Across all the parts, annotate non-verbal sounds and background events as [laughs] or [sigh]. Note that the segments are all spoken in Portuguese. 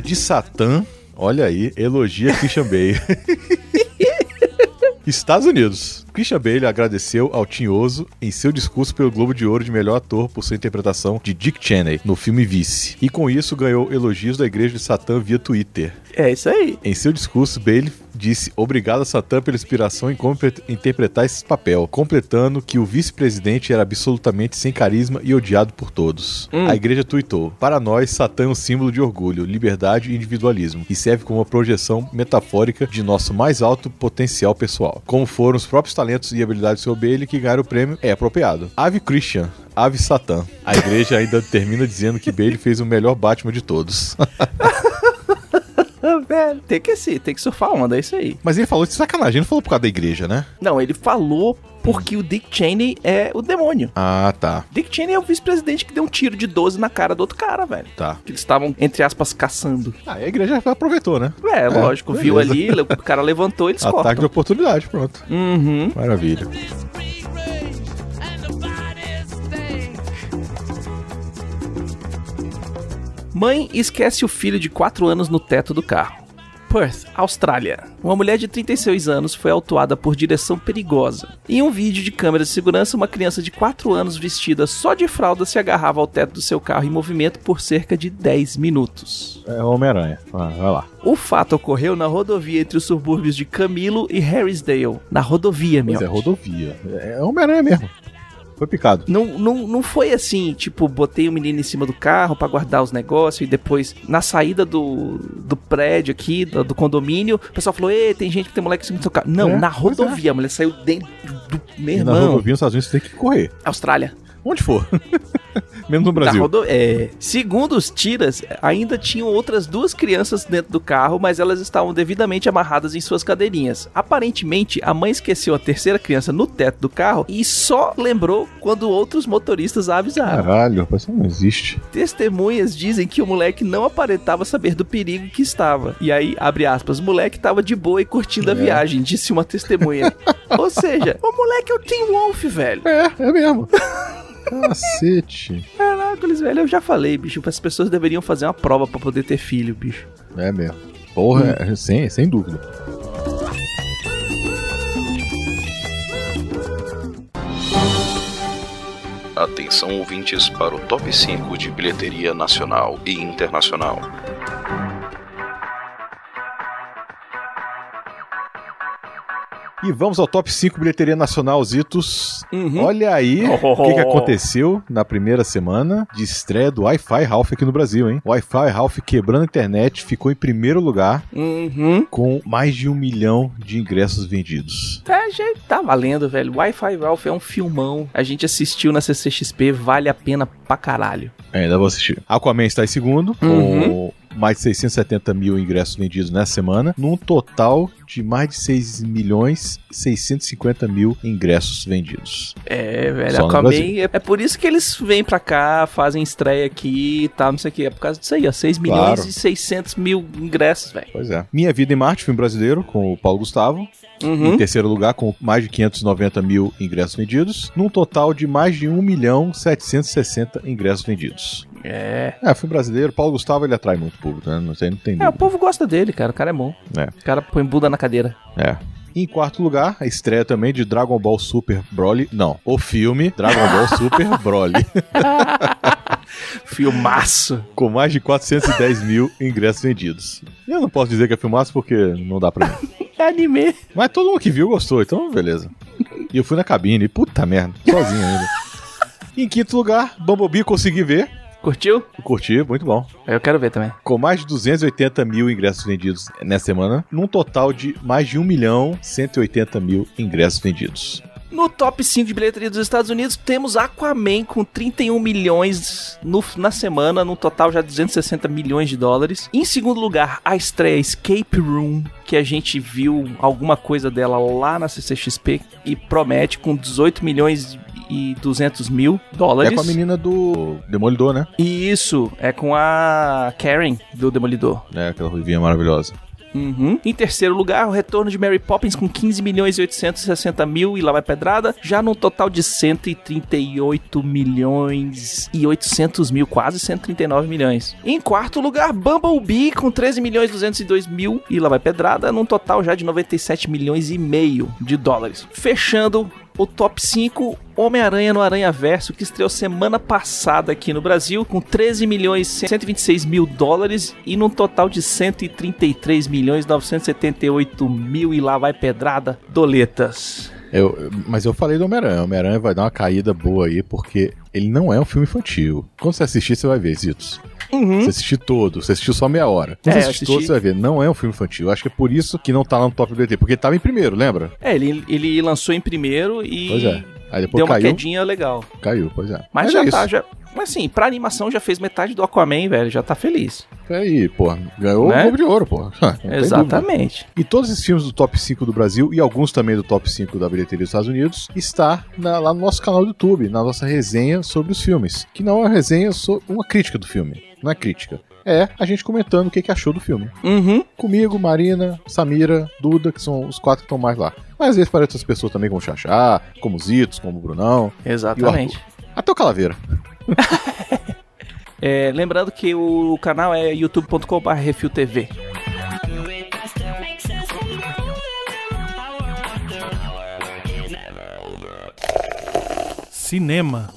De Satã, olha aí, elogia Christian Bale. [laughs] Estados Unidos. Christian Bale agradeceu ao Tinhoso em seu discurso pelo Globo de Ouro de melhor ator por sua interpretação de Dick Cheney no filme Vice. E com isso ganhou elogios da Igreja de Satã via Twitter. É isso aí. Em seu discurso, Bale disse obrigado a Satã pela inspiração em como pre- interpretar esse papel, completando que o vice-presidente era absolutamente sem carisma e odiado por todos. A igreja tuitou: Para nós, Satã é um símbolo de orgulho, liberdade e individualismo, e serve como uma projeção metafórica de nosso mais alto potencial pessoal. Como foram os próprios talentos e habilidades do seu Bale que ganharam o prêmio, é apropriado. Ave Christian. Ave Satã. A igreja ainda termina dizendo que Bale fez o melhor Batman de todos. [laughs] Velho, tem que ser, tem que surfar onda, é isso aí. Mas ele falou de sacanagem, não falou por causa da igreja, né? Não, ele falou porque o Dick Cheney é o demônio. Ah, tá. Dick Cheney é o vice-presidente que deu um tiro de 12 na cara do outro cara, velho. Tá. Que eles estavam, entre aspas, caçando. Ah, a igreja aproveitou, né? É, lógico, viu beleza. ali, o cara levantou, eles Ataque de cortam. oportunidade, pronto. Uhum. Maravilha. Mãe esquece o filho de 4 anos no teto do carro. Perth, Austrália. Uma mulher de 36 anos foi autuada por direção perigosa. Em um vídeo de câmera de segurança, uma criança de 4 anos vestida só de fralda se agarrava ao teto do seu carro em movimento por cerca de 10 minutos. É Homem-Aranha. Ah, vai lá. O fato ocorreu na rodovia entre os subúrbios de Camilo e Harrisdale. Na rodovia, meu. Mas é rodovia. É Homem-Aranha mesmo. Foi picado. Não, não, não foi assim, tipo, botei o menino em cima do carro pra guardar os negócios e depois, na saída do, do prédio aqui, do, do condomínio, o pessoal falou: Ei, tem gente que tem moleque em cima do seu carro. Não, É, na pois rodovia, a mulher saiu dentro do. Meu E na irmão. rodovia nos Estados Unidos você tem que correr. Austrália. Onde for. [laughs] mesmo no Brasil. rodo... é, segundo os tiras, ainda tinham outras duas crianças dentro do carro, mas elas estavam devidamente amarradas em suas cadeirinhas. Aparentemente, a mãe esqueceu a terceira criança no teto do carro e só lembrou quando outros motoristas a avisaram. Caralho, rapaz, isso não existe. Testemunhas dizem que o moleque não aparentava saber do perigo que estava. E aí, abre aspas, moleque tava de boa e curtindo a É. viagem, disse uma testemunha. [laughs] Ou seja, o moleque é o Tim Wolf, velho. É, é mesmo. [laughs] Cacete. Caracoles, velho, eu já falei, bicho, as pessoas deveriam fazer uma prova pra poder ter filho, bicho. É mesmo. Porra, é, sem, sem dúvida. Atenção ouvintes para o top 5 de bilheteria nacional e internacional. E vamos ao top 5 bilheteria nacional, Zitos. Uhum. Olha aí Oh. [laughs] o que, que aconteceu na primeira semana de estreia do Wi-Fi Ralph aqui no Brasil, hein? Wi-Fi Ralph quebrando a internet, ficou em primeiro lugar Uhum. com mais de um milhão de ingressos vendidos. É, gente, tá valendo, velho. Wi-Fi Ralph é um filmão. A gente assistiu na CCXP, vale a pena pra caralho. É, ainda vou assistir. Aquaman está em segundo, Uhum. com mais de 670 mil ingressos vendidos nessa semana, num total de mais de 6 milhões 650 mil ingressos vendidos. É, velho, Só é, é por isso que eles vêm pra cá, fazem estreia aqui e tal, não sei o que. É por causa disso aí, ó. 6 milhões Claro. e 600 mil ingressos, velho. Pois é. Minha Vida em Marte, filme brasileiro, com o Paulo Gustavo. Em Uhum. terceiro lugar, com mais de 590 mil ingressos vendidos, num total de mais de 1 milhão 760 ingressos vendidos. É. É, filme brasileiro, Paulo Gustavo ele atrai muito público, né? Não sei, não tem É, o povo gosta dele, cara. O cara é bom. É. O cara põe Buda na cadeira. É. Em quarto lugar, a estreia também de Dragon Ball Super Broly. Não, o filme Dragon Ball Super [laughs] Broly. [laughs] Filmaço. com mais de 410 mil ingressos vendidos. Eu não posso dizer que é filmaço porque não dá pra mim. É anime. Mas todo mundo que viu gostou, então beleza. E eu fui na cabine, puta merda, sozinho ainda. [laughs] Em quinto lugar, Bumblebee consegui ver. Curtiu? Curti, muito bom. Eu quero ver também. Com mais de 280 mil ingressos vendidos nessa semana, num total de mais de 1 milhão 180 mil ingressos vendidos. No top 5 de bilheteria dos Estados Unidos, temos Aquaman com 31 milhões no- na semana, no total já 260 milhões de dólares. Em segundo lugar, a estreia Escape Room, que a gente viu alguma coisa dela lá na CCXP e promete com 18 milhões e 200 mil dólares. É com a menina do Demolidor, né? E isso é com a Karen do Demolidor. É, aquela ruivinha maravilhosa. Uhum. Em terceiro lugar, o retorno de Mary Poppins com 15 milhões e 860 mil e lá vai pedrada, já num total de 138 milhões e 800 mil, quase 139 milhões. Em quarto lugar, Bumblebee com 13 milhões e 202 mil e lá vai pedrada, num total já de 97 milhões e meio de dólares. Fechando o top 5, Homem-Aranha no Aranha Verso, que estreou semana passada aqui no Brasil, com 13 milhões e 126 mil dólares e num total de 133 milhões 978 mil e lá vai pedrada, doletas. Eu, mas eu falei do Homem-Aranha. Homem-Aranha vai dar uma caída boa aí, porque ele não é um filme infantil. Quando você assistir, você vai ver, Zitos. Você assistir todo, você assistiu só meia hora. Quando É, você assistir todo, você vai ver. Não é um filme infantil. Eu acho que é por isso que não tá lá no top do ET. Porque tava em primeiro, lembra? É, ele, ele lançou em primeiro e Pois é. Aí depois deu uma caiu. quedinha legal. Caiu, pois é. Mas, é já isso. tá, já. Mas assim, pra animação já fez metade do Aquaman, velho, já tá feliz. Aí, pô, ganhou Né? o Globo de Ouro, pô. [laughs] Exatamente. E todos esses filmes do top 5 do Brasil e alguns também do top 5 da bilheteria dos Estados Unidos está na- lá no nosso canal do YouTube, na nossa resenha sobre os filmes. Que não é uma resenha, sobre uma crítica do filme. Não é crítica. É a gente comentando o que, que achou do filme. Uhum. Comigo, Marina, Samira, Duda, que são os quatro que estão mais lá. Mas às vezes para outras pessoas também, como o Xaxá, como o Zitos, como o Brunão. Exatamente. Até o Calaveira. É, lembrando que o canal é youtube.com.br RefilTV. Cinema.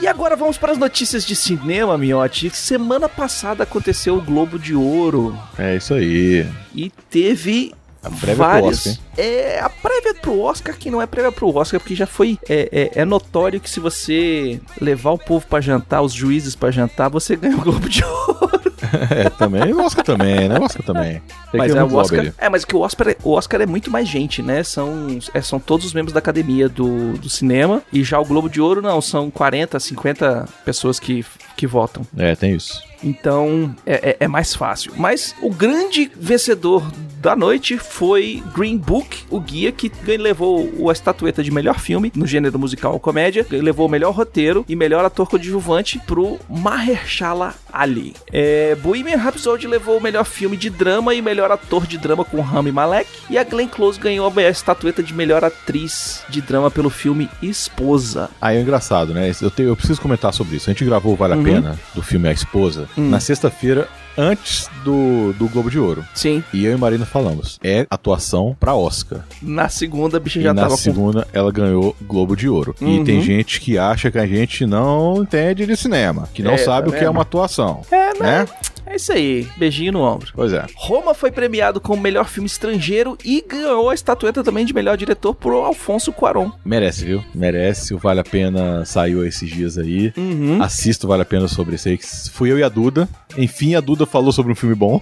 E agora vamos para as notícias de cinema, Miotti. Semana passada aconteceu o Globo de Ouro É isso aí. e teve A prévia pro. Oscar, é a prévia pro Oscar que não é prévia pro Oscar porque já foi é, é- é notório que se você levar o povo pra jantar, os juízes pra jantar, você [laughs] ganha o Globo de Ouro. [laughs] É, também. O Oscar também, né? O Oscar também. Tem Mas é o Oscar. É, mas que o Oscar, é- o Oscar é muito mais gente, né? São, é, são todos os membros da academia do, do cinema. E já o Globo de Ouro, não, são 40, 50 pessoas que, que votam. É, tem isso. Então é, é- é mais fácil. Mas o grande vencedor da noite foi Green Book, o guia que levou a estatueta de melhor filme no gênero musical ou comédia, levou o melhor roteiro e melhor ator coadjuvante pro Mahershala Ali. É, Bohemian Rhapsody levou o melhor filme de drama e melhor ator de drama com Rami Malek e a Glenn Close ganhou a estatueta de melhor atriz de drama pelo filme Esposa. Aí é engraçado, né? Eu, tenho- eu preciso comentar sobre isso. A gente gravou o Vale a Uhum. Pena, do filme A Esposa, Hum. na sexta-feira, antes do, do Globo de Ouro. Sim, E eu e Marina falamos. É atuação pra Oscar. na segunda a bicha e já na tava com segunda ela ganhou Globo de Ouro. Uhum. E tem gente que acha que a gente não entende de cinema, que não É, sabe tá o que é vendo? uma atuação. É, né? É isso aí, beijinho no ombro. Pois é. Roma foi premiado como melhor filme estrangeiro e ganhou a estatueta também de melhor diretor por Alfonso Cuarón. Merece, viu? Merece. O Vale a Pena saiu esses dias aí. Uhum. Assista o Vale a Pena sobre isso aí. Fui eu e a Duda. Enfim, a Duda falou sobre um filme bom.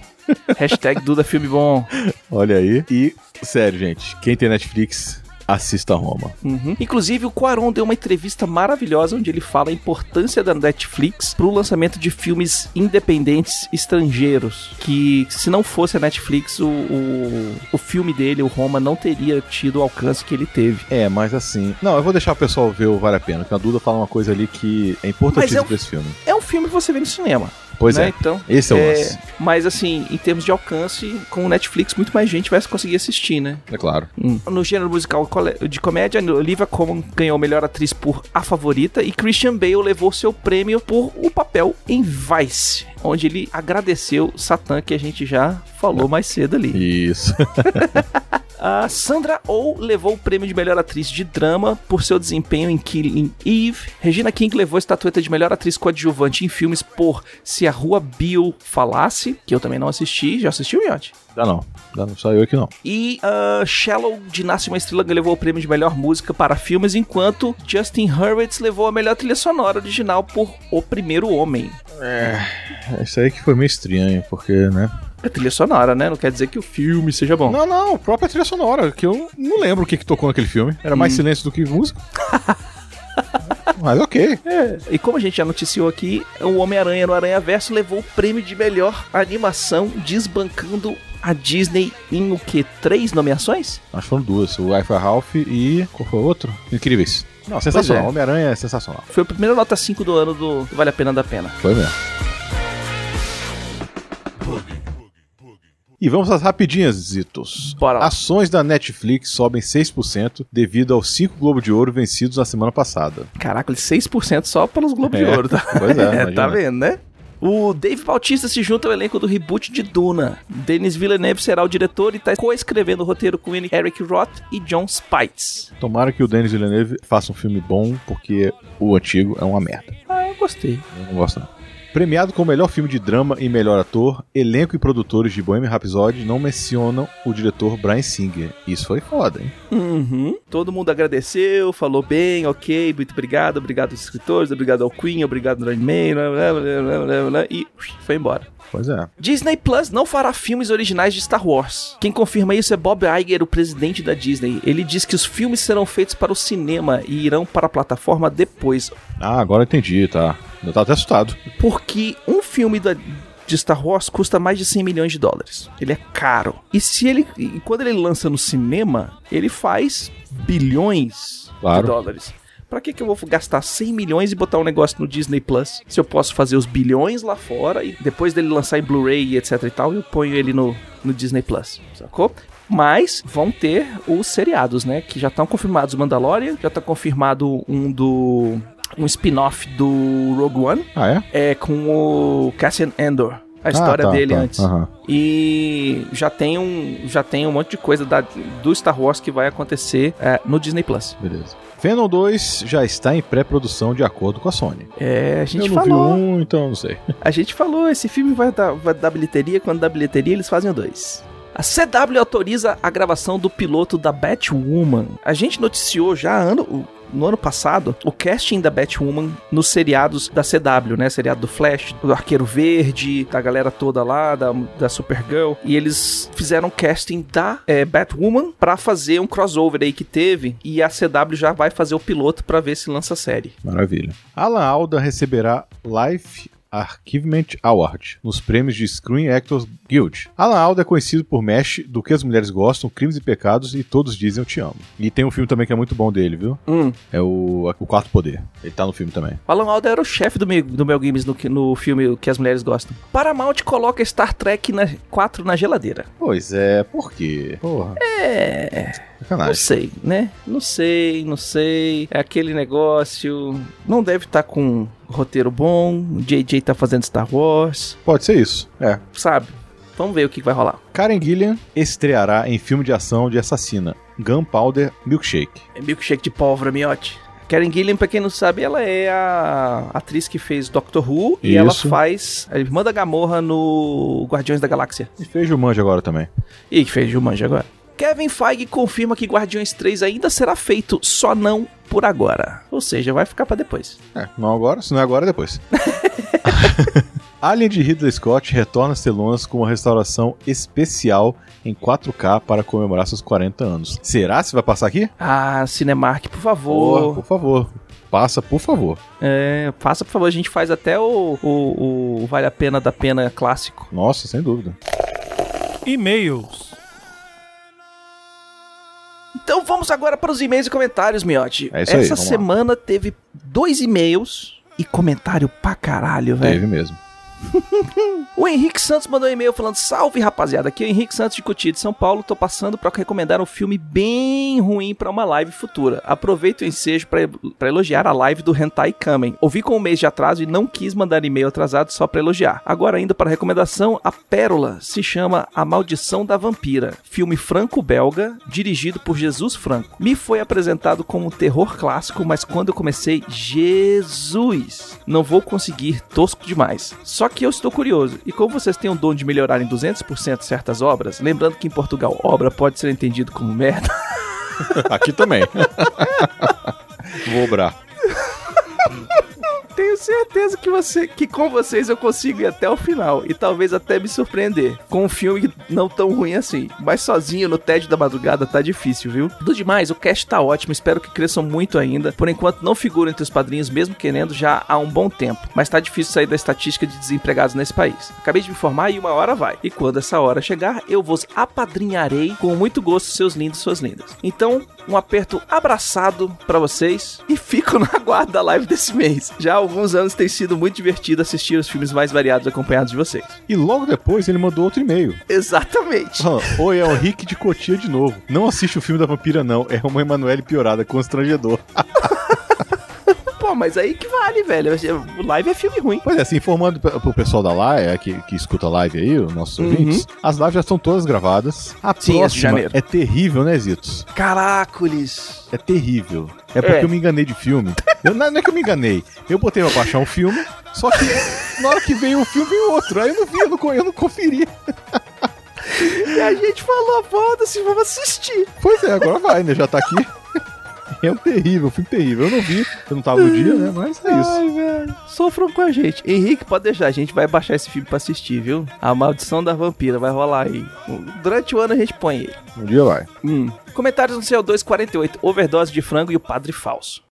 Hashtag Duda Filme Bom. [laughs] Olha aí. E, sério, gente, quem tem Netflix, assista Roma. Uhum. Inclusive, o Cuarón deu uma entrevista maravilhosa onde ele fala a importância da Netflix pro lançamento de filmes independentes estrangeiros. Que se não fosse a Netflix, o, o, o filme dele, o Roma, não teria tido o alcance que ele teve. É, mas assim. Não, eu vou deixar o pessoal ver o Vale a Pena, porque a Duda fala uma coisa ali que é importantíssima Mas é um- pra esse filme. É um filme que você vê no cinema. Pois né? é. Então, Esse é o é, lance. mas assim, em termos de alcance, com o Netflix, muito mais gente vai conseguir assistir, né? É claro. No gênero musical de comédia, Olivia Colman ganhou melhor atriz por A Favorita e Christian Bale levou seu prêmio por o papel em Vice, onde ele agradeceu Satã, que a gente já falou mais cedo ali. Isso. [laughs] A Sandra Oh levou o prêmio de melhor atriz de drama por seu desempenho em Killing Eve. Regina King levou a estatueta de melhor atriz coadjuvante em filmes por Se a Rua Bill Falasse, que eu também não assisti. Já assistiu, Miotti? Dá não. Dá não. Só eu aqui não. E uh, Shallow, de Nasce Uma Estrela, levou o prêmio de melhor música para filmes, enquanto Justin Hurwitz levou a melhor trilha sonora original por O Primeiro Homem. É, isso aí que foi meio estranho, porque, né? É trilha sonora, né? Não quer dizer que o filme seja bom. Não, não, própria trilha sonora, que eu não lembro o que, que tocou naquele filme. Era mais silêncio do que música. [laughs] Mas ok. É, e como a gente já noticiou aqui, o Homem-Aranha no Aranha Verso levou o prêmio de melhor animação, desbancando a Disney em o que? Três nomeações? Acho que foram duas. O Wi-Fi Ralph e. Qual foi o outro? Incríveis. Não, sensacional. é. Homem-Aranha é sensacional. Foi a primeira nota 5 do ano do Vale a Pena da Pena. Foi mesmo. E vamos às rapidinhas, Zitos. Bora lá. Ações da Netflix sobem 6% devido aos 5 Globo de Ouro vencidos na semana passada. Caraca, ele 6% só pelos Globos de É, Ouro, tá? pois é, [laughs] imagina. tá vendo, né? O Dave Bautista se junta ao elenco do reboot de Duna. Denis Villeneuve será o diretor e está coescrevendo o roteiro com Eric Roth e John Spites. Tomara que o Denis Villeneuve faça um filme bom, porque o antigo é uma merda. Ah, eu gostei. Eu não gosto não. Premiado como melhor filme de drama e melhor ator, elenco e produtores de Bohemian Rhapsody não mencionam o diretor Brian Singer. Isso foi foda, hein? Uhum. Todo mundo agradeceu, falou bem, ok, muito obrigado, obrigado aos escritores, obrigado ao Queen, obrigado ao e-mail, blá, blá, blá, blá, blá, blá, e foi embora. Pois é. Disney Plus não fará filmes originais de Star Wars. Quem confirma isso é Bob Iger, o presidente da Disney. Ele diz que os filmes serão feitos para o cinema e irão para a plataforma depois. Ah, agora eu entendi, tá. Eu tava até assustado. Porque um filme da, de Star Wars custa mais de 100 milhões de dólares. Ele é caro. E se ele. E quando ele lança no cinema, ele faz bilhões Claro. de dólares. Pra que, que eu vou gastar 100 milhões e botar um negócio no Disney Plus? Se eu posso fazer os bilhões lá fora e depois dele lançar em Blu-ray e etc e tal, eu ponho ele no, no Disney Plus, sacou? Mas vão ter os seriados, né? Que já estão confirmados. Mandalorian, já tá confirmado um do. Um spin-off do Rogue One. Ah, é? É com o Cassian Andor. A história Ah, tá, dele tá. antes. Aham. E já tem um, já tem um monte de coisa da- do Star Wars que vai acontecer é, no Disney Plus. Beleza. Venom 2 já está em pré-produção de acordo com a Sony. É, a gente eu não falou. vi um, então não sei. [laughs] A gente falou, esse filme vai dar, vai dar bilheteria, quando dá bilheteria eles fazem o dois. A CW autoriza a gravação do piloto da Batwoman. A gente noticiou já ano, no ano passado o casting da Batwoman nos seriados da CW, né? Seriado do Flash, do Arqueiro Verde, da galera toda lá, da, da Supergirl. E eles fizeram casting da é, Batwoman pra fazer um crossover aí que teve. E a CW já vai fazer o piloto pra ver se lança a série. Maravilha. Alan Alda receberá Life Archivement Award nos prêmios de Screen Actors Guild. Alan Alda é conhecido por Mesh, Do Que as Mulheres Gostam, Crimes e Pecados e Todos Dizem Eu Te Amo. E tem um filme também que é muito bom dele, viu? Hum. É o, o Quarto Poder. Ele tá no filme também. O Alan Alda era o chefe do, do Mel Games no, no filme que as mulheres gostam. Paramount coloca Star Trek na, 4 na geladeira. Pois é, por quê? Porra. É. Não Sacanagem. sei, né? Não sei, não sei. É aquele negócio. Não deve estar com roteiro bom. O JJ tá fazendo Star Wars. Pode ser isso. É. Sabe? Vamos ver o que vai rolar. Karen Gillian estreará em filme de ação de assassina. Gunpowder Milkshake. É milkshake de pólvora, miote. Karen Gillian, pra quem não sabe, ela é a atriz que fez Doctor Who e ela Isso. faz a irmã da Gamorra no Guardiões da Galáxia. E fez Jumanji agora também. E que fez Jumanji agora. Kevin Feige confirma que Guardiões 3 ainda será feito, só não por agora. Ou seja, vai ficar pra depois. É, não agora, se não é agora, é depois. [laughs] Alien de Ridley Scott retorna às telonas com uma restauração especial em 4K para comemorar seus 40 anos. Será se vai passar aqui? Ah, Cinemark, por Por, favor. por favor. Passa, por favor. É, passa, por favor. A gente faz até o, o, o Vale a Pena da Pena clássico. Nossa, sem dúvida. E-mails. Então vamos agora para os e-mails e comentários, Miotti. É isso aí, Essa lá. semana teve dois e-mails e comentário pra caralho, velho. Teve mesmo. [laughs] O Henrique Santos mandou um e-mail falando: Salve rapaziada, aqui é o Henrique Santos de Cotia de São Paulo. Tô passando pra recomendar um filme bem ruim pra uma live futura. Aproveito o ensejo pra elogiar a live do Hentai Kamen. Ouvi com um mês de atraso e não quis mandar e-mail atrasado só pra elogiar. Agora, ainda para recomendação, A Pérola se chama A Maldição da Vampira, filme franco-belga dirigido por Jesus Franco. Me foi apresentado como um terror clássico, mas quando eu comecei, Jesus, não vou conseguir, tosco demais. Só que eu estou curioso, e como vocês têm o dom de melhorar em 200% certas obras, lembrando que em Portugal obra pode ser entendido como merda, [laughs] Aqui também. [laughs] Vou obrar. Tenho certeza que você que com vocês eu consigo ir até o final e talvez até me surpreender com um filme não tão ruim assim. Mas sozinho no tédio da madrugada tá difícil, viu? Do demais, o cast tá ótimo, espero que cresçam muito ainda. Por enquanto não figuro entre os padrinhos mesmo querendo já há um bom tempo, mas tá difícil sair da estatística de desempregados nesse país. Acabei de me informar e uma hora vai. E quando essa hora chegar, eu vos apadrinharei com muito gosto seus lindos, suas lindas. Então, um aperto abraçado pra vocês e fico [laughs] na guarda da live desse mês. Já há alguns anos tem sido muito divertido assistir os filmes mais variados acompanhados de vocês. E logo depois ele mandou outro e-mail. Exatamente. Ah, Oi, é o Rick de Cotia de novo. Não assiste o filme da vampira, não. É uma Emanuele piorada, constrangedor. [laughs] Mas aí que vale, velho. O live é filme ruim. Pois é, assim, informando pro pessoal da live, é, que, que escuta a live aí, os nossos Uhum. ouvintes, as lives já estão todas gravadas. A Sim, de próxima janeiro. é terrível, né, Zitos? Caracoles. É terrível. É porque É. eu me enganei de filme. Eu- não, é que eu me enganei. Eu botei pra baixar um filme, só que na hora que veio um filme, veio outro. Aí eu não vi, eu não, eu não conferi. E a gente falou, foda-se, vamos assistir. Pois é, agora vai, né? Já tá aqui. É um terrível, um filme terrível. Eu não vi, eu não tava no dia, né? Mas é isso. Ai, velho. Sofram com a gente. Henrique, pode deixar, a gente vai baixar esse filme pra assistir, viu? A Maldição da Vampira vai rolar aí. Durante o ano a gente põe ele. Um dia vai. Hum. Comentários no CO248, overdose de frango e o padre falso.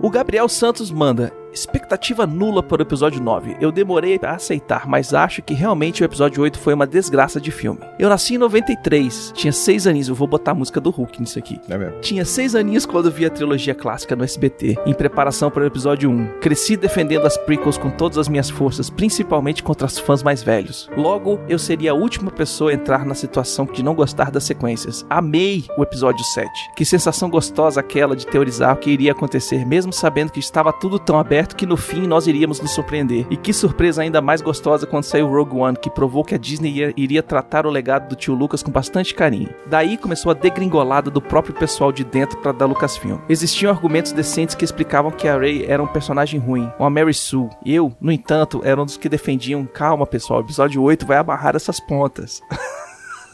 O Gabriel Santos manda. Expectativa nula para o episódio 9. Eu demorei a aceitar, mas acho que realmente o episódio 8 foi uma desgraça de filme. Eu nasci em 93, tinha 6 aninhos, eu vou botar a música do Hulk nisso aqui. É mesmo. Tinha seis aninhos quando vi a trilogia clássica no SBT, em preparação para o episódio 1. Cresci defendendo as prequels com todas as minhas forças, principalmente contra os fãs mais velhos. Logo, eu seria a última pessoa a entrar na situação de não gostar das sequências. Amei o episódio 7. Que sensação gostosa aquela de teorizar o que iria acontecer, mesmo sabendo que estava tudo tão aberto que no fim nós iríamos nos surpreender. E que surpresa ainda mais gostosa quando saiu Rogue One, que provou que a Disney ia- iria tratar o legado do tio Lucas com bastante carinho. Daí começou a degringolada do próprio pessoal de dentro para da Lucasfilm. Existiam argumentos decentes que explicavam que a Rey era um personagem ruim, uma Mary Sue. Eu, no entanto, era um dos que defendiam, calma pessoal, o episódio 8 vai amarrar essas pontas. [laughs]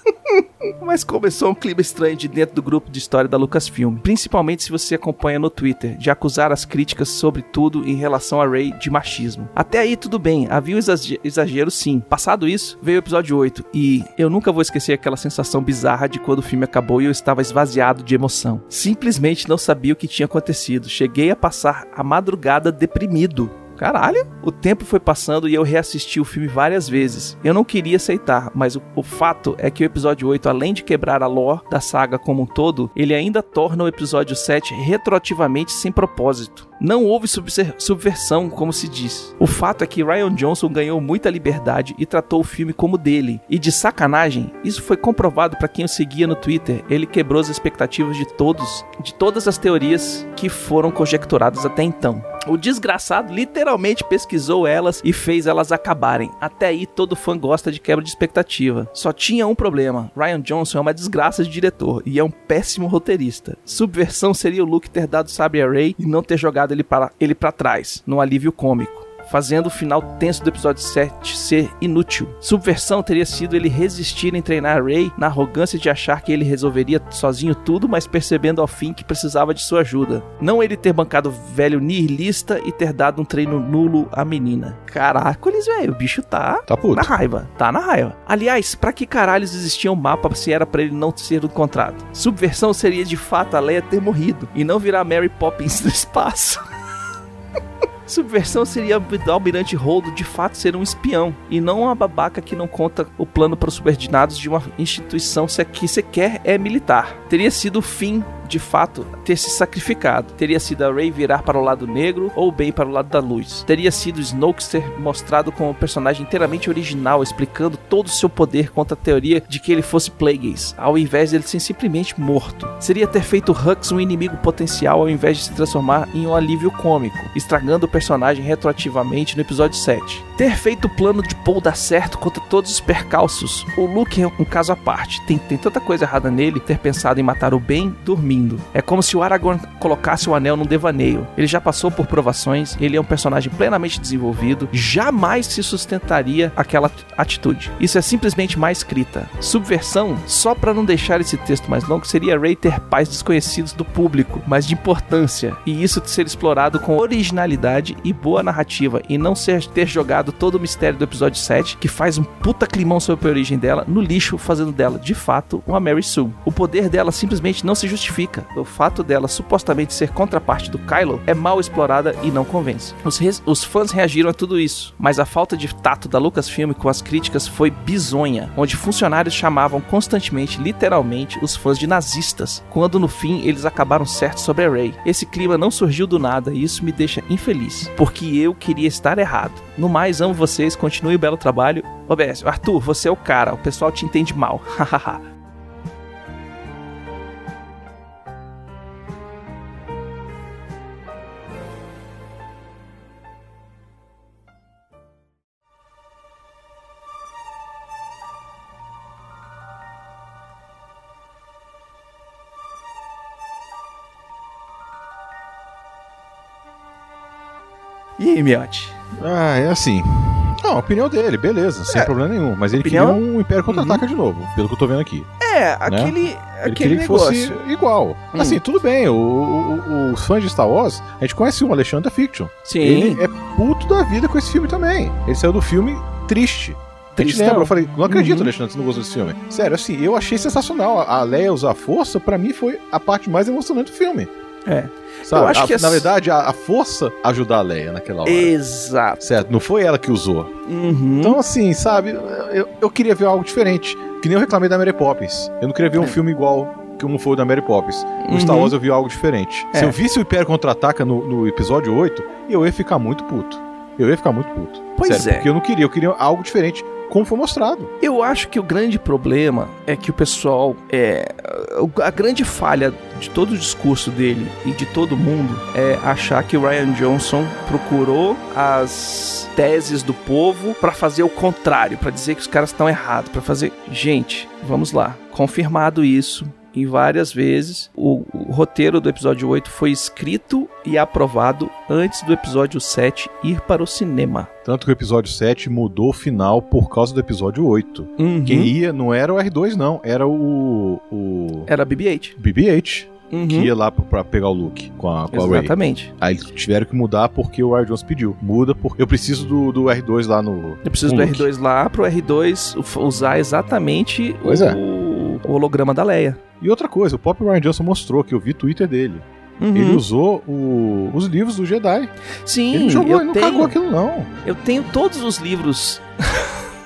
[laughs] Mas começou um clima estranho de dentro do grupo de história da Lucasfilm, principalmente se você acompanha no Twitter, de acusar as críticas sobre tudo em relação a Rey de machismo. Até aí tudo bem, havia um exage- exagero sim. Passado isso, veio o episódio 8 e eu nunca vou esquecer aquela sensação bizarra de quando o filme acabou e eu estava esvaziado de emoção. Simplesmente não sabia o que tinha acontecido. Cheguei a passar a madrugada deprimido. Caralho! O tempo foi passando e eu reassisti o filme várias vezes. Eu não queria aceitar, mas o, o fato é que o episódio 8, além de quebrar a lore da saga como um todo, ele ainda torna o episódio 7 retroativamente sem propósito. Não houve subversão, como se diz. O fato é que Ryan Johnson ganhou muita liberdade e tratou o filme como dele. E de sacanagem, isso foi comprovado para quem o seguia no Twitter. Ele quebrou as expectativas de todos, de todas as teorias que foram conjecturadas até então. O desgraçado literalmente pesquisou elas e fez elas acabarem. Até aí todo fã gosta de quebra de expectativa. Só tinha um problema. Ryan Johnson é uma desgraça de diretor e é um péssimo roteirista. Subversão seria o Luke ter dado sabre a Rey e não ter jogado ele para ele trás, no alívio cômico fazendo o final tenso do episódio 7 ser inútil. Subversão teria sido ele resistir em treinar Rey na arrogância de achar que ele resolveria sozinho tudo, mas percebendo ao fim que precisava de sua ajuda. Não ele ter bancado o velho nihilista e ter dado um treino nulo à menina. Caracoles, velho, o bicho tá Tá puto. na raiva, tá na raiva. Aliás, pra que caralhos existia um mapa se era pra ele não ser encontrado? Subversão seria de fato a Leia ter morrido e não virar Mary Poppins no [laughs] espaço. Subversão seria o Almirante Holdo de fato ser um espião e não uma babaca que não conta o plano para os subordinados de uma instituição se- que sequer é militar. Teria sido o fim de fato ter se sacrificado. Teria sido a Rey virar para o lado negro ou bem para o lado da luz. Teria sido Snoke ser mostrado como um personagem inteiramente original, explicando todo o seu poder contra a teoria de que ele fosse Plagueis, ao invés dele ser simplesmente morto. Seria ter feito Hux um inimigo potencial ao invés de se transformar em um alívio cômico, estragando o personagem retroativamente no episódio 7. Ter feito o plano de Paul dar certo contra todos os percalços. O Luke é um caso à parte. Tem, tem tanta coisa errada nele ter pensado em matar o Ben dormindo. É como se o Aragorn colocasse o anel num devaneio. Ele já passou por provações, ele é um personagem plenamente desenvolvido, jamais se sustentaria aquela atitude. Isso é simplesmente má escrita. Subversão, só para não deixar esse texto mais longo, seria Ray ter pais desconhecidos do público, mas de importância, e isso ser explorado com originalidade e boa narrativa, e não ser ter jogado todo o mistério do episódio 7, que faz um puta climão sobre a origem dela, no lixo, fazendo dela, de fato, uma Mary Sue. O poder dela simplesmente não se justifica. O fato dela supostamente ser contraparte do Kylo é mal explorada e não convence. Os, os fãs reagiram a tudo isso, mas a falta de tato da Lucasfilm com as críticas foi bizonha, onde funcionários chamavam constantemente, literalmente, os fãs de nazistas, quando no fim eles acabaram certos sobre a Rey. Esse clima não surgiu do nada e isso me deixa infeliz, porque eu queria estar errado. No mais, amo vocês, continue o belo trabalho. OBS, Arthur, você é o cara, o pessoal te entende mal. [laughs] Hahaha. e aí, Miotti? Ah, é assim. Não, a opinião dele, beleza, sem É. problema nenhum. Mas ele Opinião? queria um Império Contra-Ataca de novo, pelo que eu tô vendo aqui. É, aquele, Ele aquele queria que negócio. fosse igual. Hum. Assim, tudo bem, o- o- o- os fãs de Star Wars, a gente conhece um, Alexandre da Fiction. Sim, Ele é puto da vida com esse filme também. Ele saiu do filme triste. A gente Tristão. lembra? Eu falei, não acredito, Uhum. Alexandre, você não gostou desse filme. Sério, assim, eu achei sensacional. A Leia usar força, pra mim, foi a parte mais emocionante do filme. É. Sabe? Eu acho A- que é- Na verdade, a, a força ajudar a Leia naquela hora. Exato. Certo? Não foi ela que usou. Uhum. Então, assim, sabe, eu, eu queria ver algo diferente. Que nem eu reclamei da Mary Poppins. Eu não queria ver um filme igual que como foi o da Mary Poppins. No Star Uhum. Wars eu vi algo diferente. Se É. eu visse o Império Contra-Ataca no, no episódio 8, eu ia ficar muito puto. Eu ia ficar muito puto. Pois Sério, é. Porque eu não queria, eu queria algo diferente, como foi mostrado. Eu acho que o grande problema é que o pessoal. É, a grande falha de todo o discurso dele e de todo mundo é achar que o Ryan Johnson procurou as teses do povo pra fazer o contrário, pra dizer que os caras estão errados, pra fazer. Gente, vamos lá. Confirmado isso. Em várias vezes, o, o roteiro do episódio 8 foi escrito e aprovado antes do episódio 7 ir para o cinema. Tanto que o episódio 7 mudou o final por causa do episódio 8. Uhum. Quem ia não era o R2, não. Era o. o Era BB-8. BB-8, Uhum. que ia lá pra, pra pegar o Luke com a, com a Rey. Exatamente. Aí eles tiveram que mudar porque o Ryan Jones pediu. Muda porque eu preciso do, do R2 lá no. Eu preciso do Luke. R2 lá pro R2 u- usar exatamente Pois o, é. O holograma da Leia. E outra coisa, o próprio Ryan Johnson mostrou que eu vi Twitter dele. Uhum. Ele usou o- os livros do Jedi. Sim, ele não jogou, eu, ele não tenho, cagou aquilo, não. eu tenho todos os livros [laughs]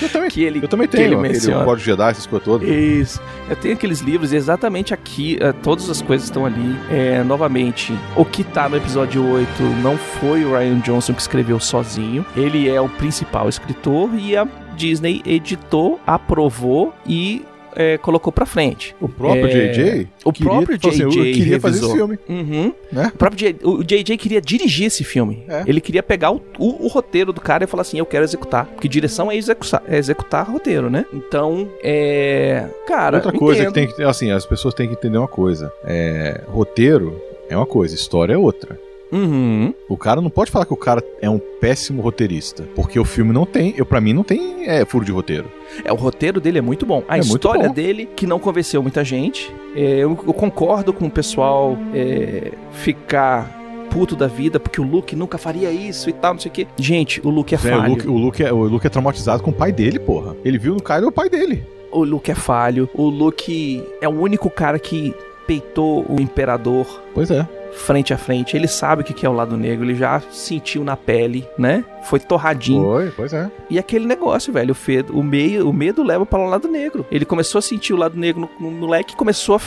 Eu também, que ele. eu também que ele tenho aquele código Jedi, essas coisas todas. Isso. Eu tenho aqueles livros e exatamente aqui, eh, todas as coisas estão ali. É, novamente, o que tá no episódio 8 não foi o Ryan Johnson que escreveu sozinho. Ele é o principal escritor e a Disney editou, aprovou e eh, colocou pra frente. O próprio É, JJ. o queria- próprio assim, JJ queria fazer esse revisou. filme. Uhum. Né? O próprio J- o JJ queria dirigir esse filme. É. Ele queria pegar o, o- o roteiro do cara e falar assim: eu quero executar. Porque direção é executar, é executar roteiro, né? Então, é. Cara, Outra coisa entendo. que tem que ter, assim, as pessoas têm que entender uma coisa. É, roteiro é uma coisa, história é outra. Uhum. O cara não pode falar que o cara é um péssimo roteirista, porque o filme não tem, eu para mim não tem é, furo de roteiro. É, o roteiro dele é muito bom. A É história bom. dele, que não convenceu muita gente. É, eu, eu concordo com o pessoal é, ficar puto da vida, porque o Luke nunca faria isso e tal, não sei o quê. Gente, o Luke é o, falho. Luke, o, Luke é, o Luke é traumatizado com o pai dele, porra. Ele viu no Kylo o pai dele. O Luke é falho. O Luke é o único cara que peitou o Imperador Pois é. Frente a frente. Ele sabe o que é o lado negro, ele já sentiu na pele, né? Foi torradinho. Foi, pois é. E aquele negócio, velho, o, fedo, o, meio, o medo leva para o lado negro. Ele começou a sentir o lado negro no, no moleque e começou a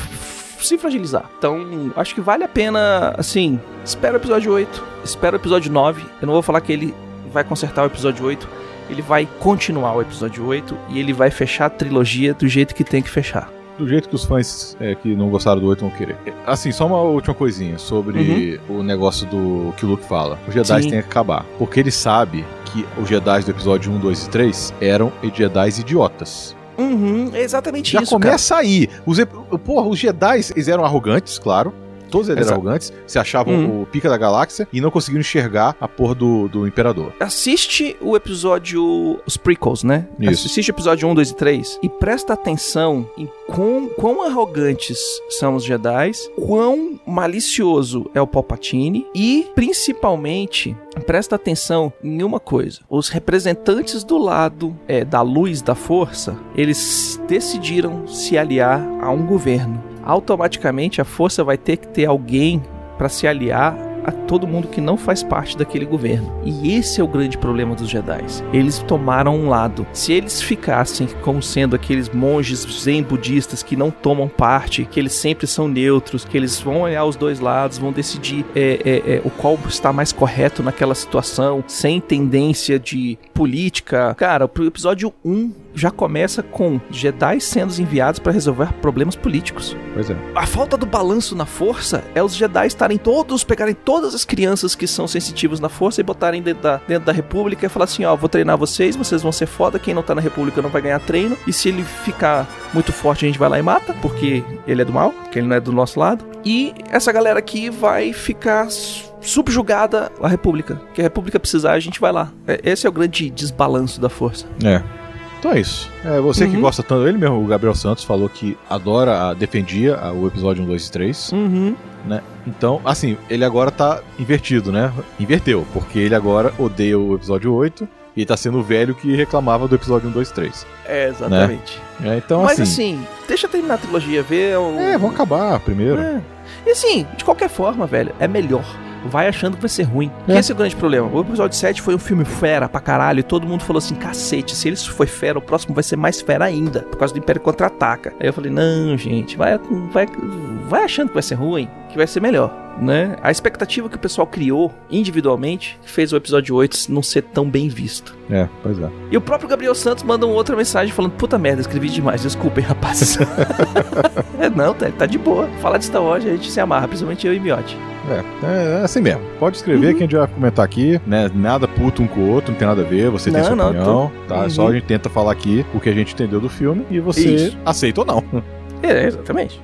se fragilizar. Então, acho que vale a pena, assim, espera o episódio 8, espera o episódio 9. Eu não vou falar que ele vai consertar o episódio 8, ele vai continuar o episódio 8 e ele vai fechar a trilogia do jeito que tem que fechar. Do jeito que os fãs é, que não gostaram do 8 vão querer. Assim, só uma última coisinha sobre o negócio do que o Luke fala. Os Jedi Uhum. Têm que acabar. Porque ele sabe que os Jedi do episódio 1, 2 e 3 eram Jedi idiotas. Uhum, é exatamente Já isso, cara. começa aí. Os, porra, os Jedi, eles eram arrogantes, claro. Todos eles Exato. eram arrogantes, se achavam Uhum. o pica da galáxia e não conseguiram enxergar a porra do, do Imperador. Assiste o episódio. Os prequels, né? Isso. Assiste o episódio 1, 2 e 3 e presta atenção em quão, quão arrogantes são os Jedi, quão malicioso é o Palpatine e, principalmente, presta atenção em uma coisa: os representantes do lado é, da luz da força eles decidiram se aliar a um governo. Automaticamente a força vai ter que ter alguém para se aliar a todo mundo que não faz parte daquele governo. E esse é o grande problema dos Jedi. Eles tomaram um lado. Se eles ficassem como sendo aqueles monges zen budistas que não tomam parte, que eles sempre são neutros, que eles vão olhar os dois lados, vão decidir é, é, é, o qual está mais correto naquela situação, sem tendência de política. Cara, o episódio 1 já começa com Jedi sendo enviados para resolver problemas políticos. Pois é. A falta do balanço na força é os Jedi estarem todos, pegarem todas as crianças que são sensitivas na força e botarem dentro da, dentro da República e falar assim: ó, vou treinar vocês, vocês vão ser foda, quem não tá na República não vai ganhar treino, e se ele ficar muito forte a gente vai lá e mata, porque ele é do mal, porque ele não é do nosso lado. E essa galera aqui vai ficar subjugada à República. Que a República precisar, a gente vai lá. É- Esse é o grande desbalanço da força. É. Então é isso. É, você que Uhum. gosta tanto, ele mesmo, o Gabriel Santos, falou que adora, defendia o episódio 1, 2 e 3. Uhum. né? Então, assim, ele agora tá invertido, né? Inverteu, porque ele agora odeia o episódio 8 e tá sendo o velho que reclamava do episódio 1, 2 e 3. É, exatamente. É, então, Mas assim, assim, deixa eu terminar a trilogia, ver o. É, vamos acabar primeiro. É. E assim, de qualquer forma, velho, é melhor. Vai achando que vai ser ruim. É. Esse é o grande problema. O episódio 7 foi um filme fera pra caralho. E todo mundo falou assim: cacete, se isso foi fera, o próximo vai ser mais fera ainda. Por causa do Império Contra-Ataca. Aí eu falei: não, gente, vai, vai, vai achando que vai ser ruim, que vai ser melhor. Né? A expectativa que o pessoal criou individualmente fez o episódio 8 não ser tão bem visto. É, pois é. E o próprio Gabriel Santos manda uma outra mensagem falando: Puta merda, escrevi demais, desculpem, rapazes. [laughs] é, não, tá, tá de boa. Falar de Star Wars a gente se amarra, principalmente eu e Miotti. É, é assim mesmo. Pode escrever Uhum. que a gente vai comentar aqui, né? Nada puto um com o outro, não tem nada a ver, você tem Não, sua não, opinião, tá? Uhum. Só a gente tenta falar aqui o que a gente entendeu do filme e você Isso. aceita ou não. É, exatamente.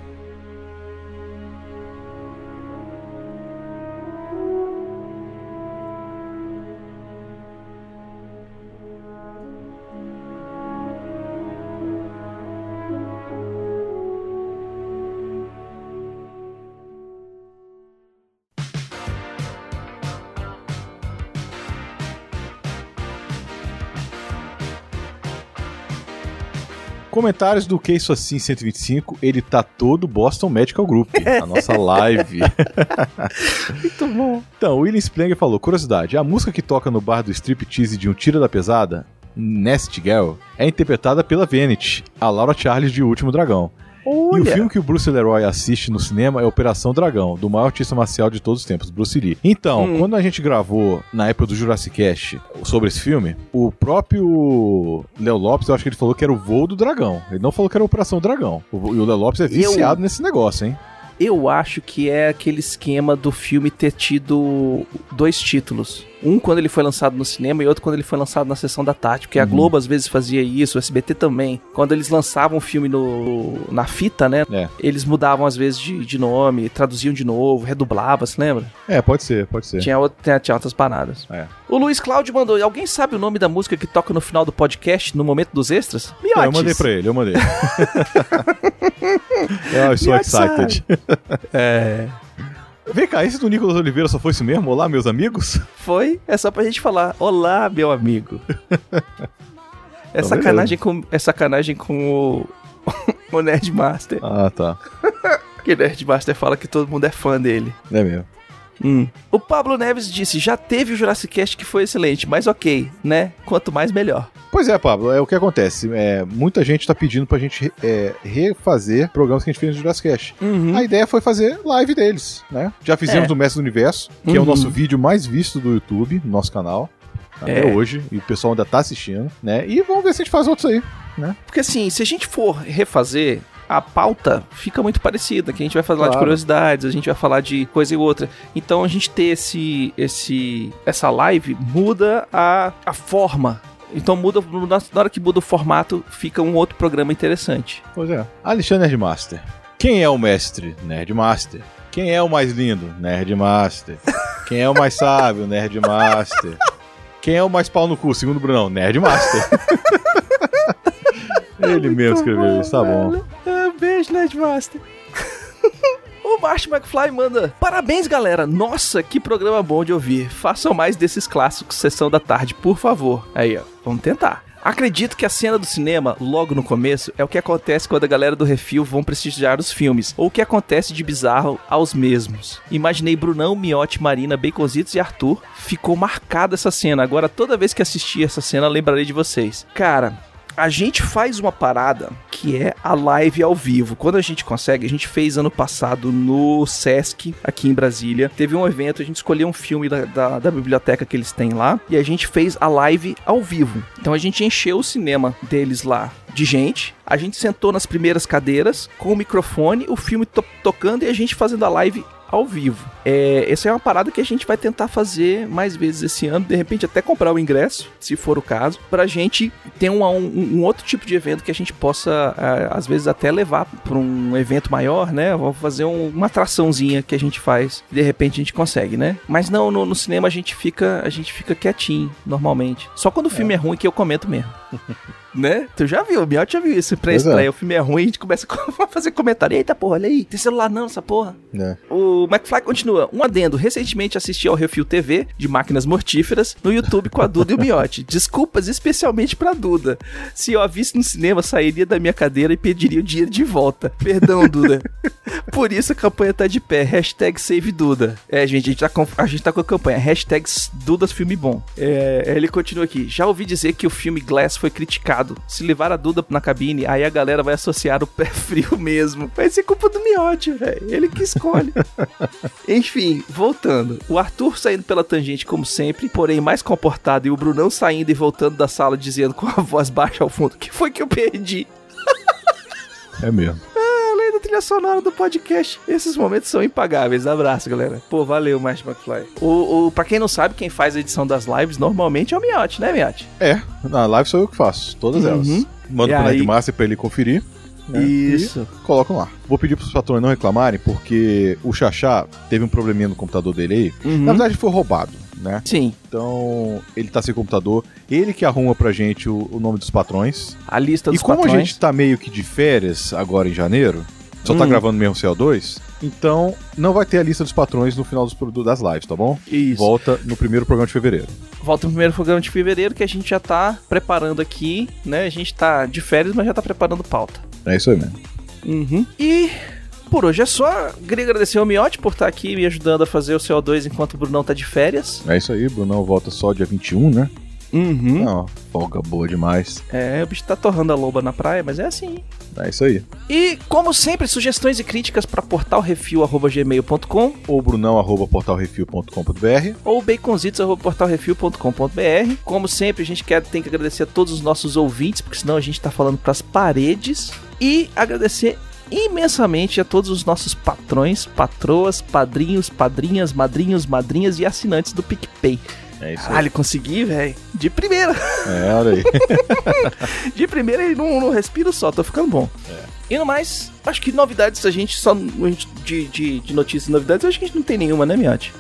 Comentários do Que Isso Assim 125, ele tá todo Boston Medical Group, [laughs] a nossa live. [laughs] Muito bom. Então, o William Splanger falou: curiosidade, a música que toca no bar do striptease de Um Tira da Pesada, Nest Girl, é interpretada pela Vanity, a Laura Charles de O Último Dragão. E o Olha. filme que o Bruce Leroy assiste no cinema é Operação Dragão, do maior artista marcial de todos os tempos, Bruce Lee. Então, Hum. quando a gente gravou na época do Jurassic Cast sobre esse filme, o próprio Léo Lopes, eu acho que ele falou que era o voo do dragão. Ele não falou que era Operação Dragão. O, e o Léo Lopes é viciado nesse negócio, hein? Eu acho que é aquele esquema do filme ter tido dois títulos. Um quando ele foi lançado no cinema e outro quando ele foi lançado na sessão da tarde. Porque a Uhum. Globo às vezes fazia isso, o SBT também. Quando eles lançavam o filme no, na fita, né? É. Eles mudavam às vezes de, de nome, traduziam de novo, redublavam, se lembra? É, pode ser, pode ser. Tinha, outra- tinha, tinha outras paradas. É. O Luiz Cláudio mandou. Alguém sabe o nome da música que toca no final do podcast, no momento dos extras? Então, eu Miotes. mandei pra ele, eu mandei. [laughs] [laughs] eu sou Miotes excited. É. Vem cá, esse do Nicolas Oliveira só foi isso mesmo? Olá, meus amigos? Foi, é só pra gente falar. Olá, meu amigo. [laughs] É Então, sacanagem com, é sacanagem com o, [laughs] o Nerdmaster. Ah, tá. [laughs] Porque o Nerdmaster fala que todo mundo é fã dele. É mesmo. Hum. O Pablo Neves disse: já teve o Jurassic Cast que foi excelente, mas ok, né? Quanto mais, melhor. Pois é, Pablo, é o que acontece. É, muita gente tá pedindo pra gente é, refazer programas que a gente fez no Jurassic Cast. A ideia foi fazer live deles, né? Já fizemos É. do Mestre do Universo, que é o Uhum. nosso vídeo mais visto do YouTube, no nosso canal. Até É. hoje, e o pessoal ainda tá assistindo, né? E vamos ver se a gente faz outros aí. Porque assim, se a gente for refazer, a pauta fica muito parecida, que a gente vai falar de Claro. curiosidades, a gente vai falar de coisa e outra. Então a gente ter esse, esse essa live muda a, a forma. Então muda na na hora que muda o formato, fica um outro programa interessante. Pois é. Alexandre Nerdmaster. Quem é o mestre? Nerdmaster. Quem é o mais lindo? Nerdmaster. Quem é o mais sábio? Nerdmaster. Quem é o mais pau no cu? Segundo o Brunão, Nerdmaster. [laughs] Ele mesmo escreveu isso, tá bom. Beijo, Nerdmaster. [laughs] O Marty McFly manda Parabéns, galera! Nossa, que programa bom de ouvir. Façam mais desses clássicos Sessão da Tarde, por favor. Aí, ó, vamos tentar. Acredito que a cena do cinema, logo no começo, é o que acontece quando a galera do Refil vão prestigiar os filmes, ou o que acontece de bizarro aos mesmos. Imaginei Brunão, Miotti, Marina, Baconzitos e Arthur. Ficou marcada essa cena. Agora, toda vez que assistir essa cena, lembrarei de vocês. Cara, a gente faz uma parada que é a live ao vivo. Quando a gente consegue, a gente fez ano passado no Sesc, aqui em Brasília. Teve um evento, a gente escolheu um filme da, da, da biblioteca que eles têm lá e a gente fez a live ao vivo. Então a gente encheu o cinema deles lá de gente. A gente sentou nas primeiras cadeiras com o microfone, o filme to- tocando e a gente fazendo a live ao vivo. É, essa é uma parada que a gente vai tentar fazer mais vezes esse ano, de repente até comprar o ingresso, se for o caso, pra gente ter um, um, um outro tipo de evento que a gente possa, ah, às vezes, até levar pra um evento maior, né? Vamos fazer um- uma atraçãozinha que a gente faz de repente a gente consegue, né? Mas não, no, no cinema a gente fica a gente fica quietinho, normalmente. Só quando o filme é, ruim que eu comento mesmo. [laughs] Né? Tu já viu, o Miotti já viu isso. Pra Pois é. estreia, o filme é ruim, a gente começa [laughs] a fazer comentário. Eita porra, olha aí, tem celular não, essa porra. É. O McFly continua. Um adendo. Recentemente assisti ao Refil TV de máquinas mortíferas no YouTube com a Duda e o Miotti. [laughs] Desculpas especialmente pra Duda. Se eu a visse no cinema, sairia da minha cadeira e pediria o dinheiro de volta. Perdão, Duda. [laughs] Por isso a campanha tá de pé. Hashtag Save Duda. É, gente, a gente tá com a, gente tá com a campanha. Hashtag Dudas Filme Bom. É, ele continua aqui. Já ouvi dizer que o filme Glass foi criticado. Se levar a Duda na cabine, aí a galera vai associar o pé [laughs] frio mesmo. Vai ser culpa do Miotti, velho. Ele que escolhe. [laughs] Enfim, voltando. O Arthur saindo pela tangente como sempre, porém mais comportado, e o Brunão saindo e voltando da sala dizendo com a voz baixa ao fundo: que foi que eu perdi? [laughs] É mesmo. Além da trilha sonora do podcast. Esses momentos são impagáveis. Abraço, galera. Pô, valeu, Martin McFly. O, o, pra quem não sabe, quem faz a edição das lives normalmente é o Miotti, né, Miotti? É, na live sou eu que faço, todas Uhum. elas. Mando E pro aí- Nerdmaster pra ele conferir. né? Isso. E colocam lá. Vou pedir pros patrões não reclamarem, porque o Xaxá teve um probleminha no computador dele aí. Uhum. Na verdade, foi roubado, né? Sim, Então, ele tá sem computador. Ele que arruma pra gente o, o nome dos patrões. a lista e dos como patrões. a gente tá meio que de férias agora em janeiro, só tá Hum. gravando mesmo CO2, então não vai ter a lista dos patrões no final dos, das lives, tá bom? Isso. Volta no primeiro programa de fevereiro. Volta no primeiro programa de fevereiro que a gente já tá preparando aqui, né? A gente tá de férias, mas já tá preparando pauta. É isso aí mesmo. Uhum. E por hoje é só. Queria agradecer ao Miotti por estar aqui me ajudando a fazer o CO2 enquanto o Brunão tá de férias. É isso aí, Brunão volta só dia 21, né? Uhum. Não, folga boa demais. É, o bicho tá torrando a loba na praia, mas é assim. É isso aí. E, como sempre, sugestões e críticas para portalrefil.gmail.com Ou brunão arroba portalrefil.com.br. ou baconzitos.portalrefil.com.br. Como sempre, a gente quer, tem que agradecer a todos os nossos ouvintes, porque senão a gente tá falando pras paredes. E agradecer imensamente a todos os nossos patrões, patroas, padrinhos, padrinhas, madrinhos, madrinhas e assinantes do PicPay. É isso Caralho, consegui, velho. De primeira. É, olha aí. [laughs] De primeira e não, não respiro só, tô ficando bom. E no mais, acho que novidades a gente só. a gente- De, de, de notícias e novidades, acho que a gente não tem nenhuma, né, Miotti?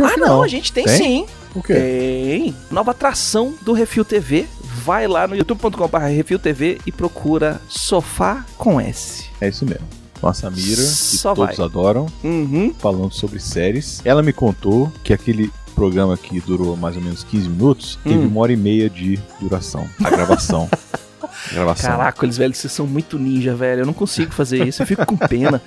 Ah, não, não. a gente tem, Tem? sim. O quê? Tem. Nova atração do Refil TV. Vai lá no youtube.com.br Refil TV e procura Sofá com S. É isso mesmo. Com a Samira, que Só todos vai. adoram, Uhum. falando sobre séries. Ela me contou que aquele programa que durou mais ou menos 15 minutos teve Hum. uma hora e meia de duração. A gravação. A [laughs] gravação. Caraca, eles, velho, vocês são muito ninja, velho. Eu não consigo fazer isso, eu fico com pena.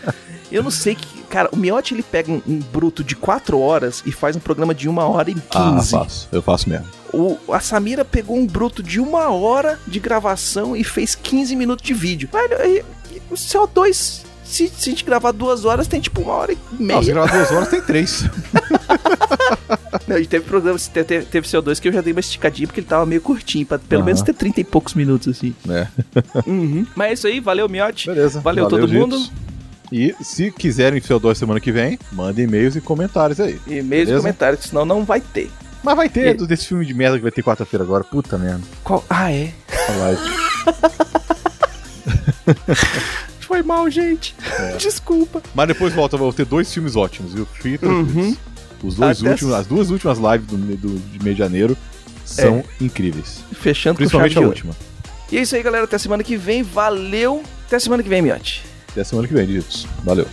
Eu não sei que. Cara, o Miotti ele pega um, um bruto de 4 horas e faz um programa de 1 hora e 15. Ah, faço. Eu faço mesmo. O, a Samira pegou um bruto de uma hora de gravação e fez 15 minutos de vídeo. Velho, e o CO2, se, se a gente gravar duas horas, tem tipo uma hora e meia. Não, se gravar duas horas, tem três. [laughs] Não, e teve programas, te- te- teve, CO2 que eu já dei uma esticadinha porque ele tava meio curtinho, pra pelo Aham. menos ter 30 e poucos minutos assim. né? [laughs] Uhum. Mas é isso aí, valeu, Miotti. Beleza. Valeu, todo mundo. E se quiserem CO2 semana que vem, mandem e-mails e comentários aí. E-mails e comentários, senão não vai ter. Mas vai ter E- desse filme de merda que vai ter quarta-feira agora. Puta merda. Qual? Ah, é? A live. [laughs] Foi mal, gente. É. [laughs] Desculpa. Mas depois volta, vou ter dois filmes ótimos, viu? Fiquem. Uhum. Os dois Até últimos, as duas últimas lives do, do- de mês de janeiro são incríveis. Fechando Principalmente com a última. E é isso aí, galera. Até semana que vem. Valeu. Até semana que vem, Miotti. Até semana que vem, Ditos. Valeu.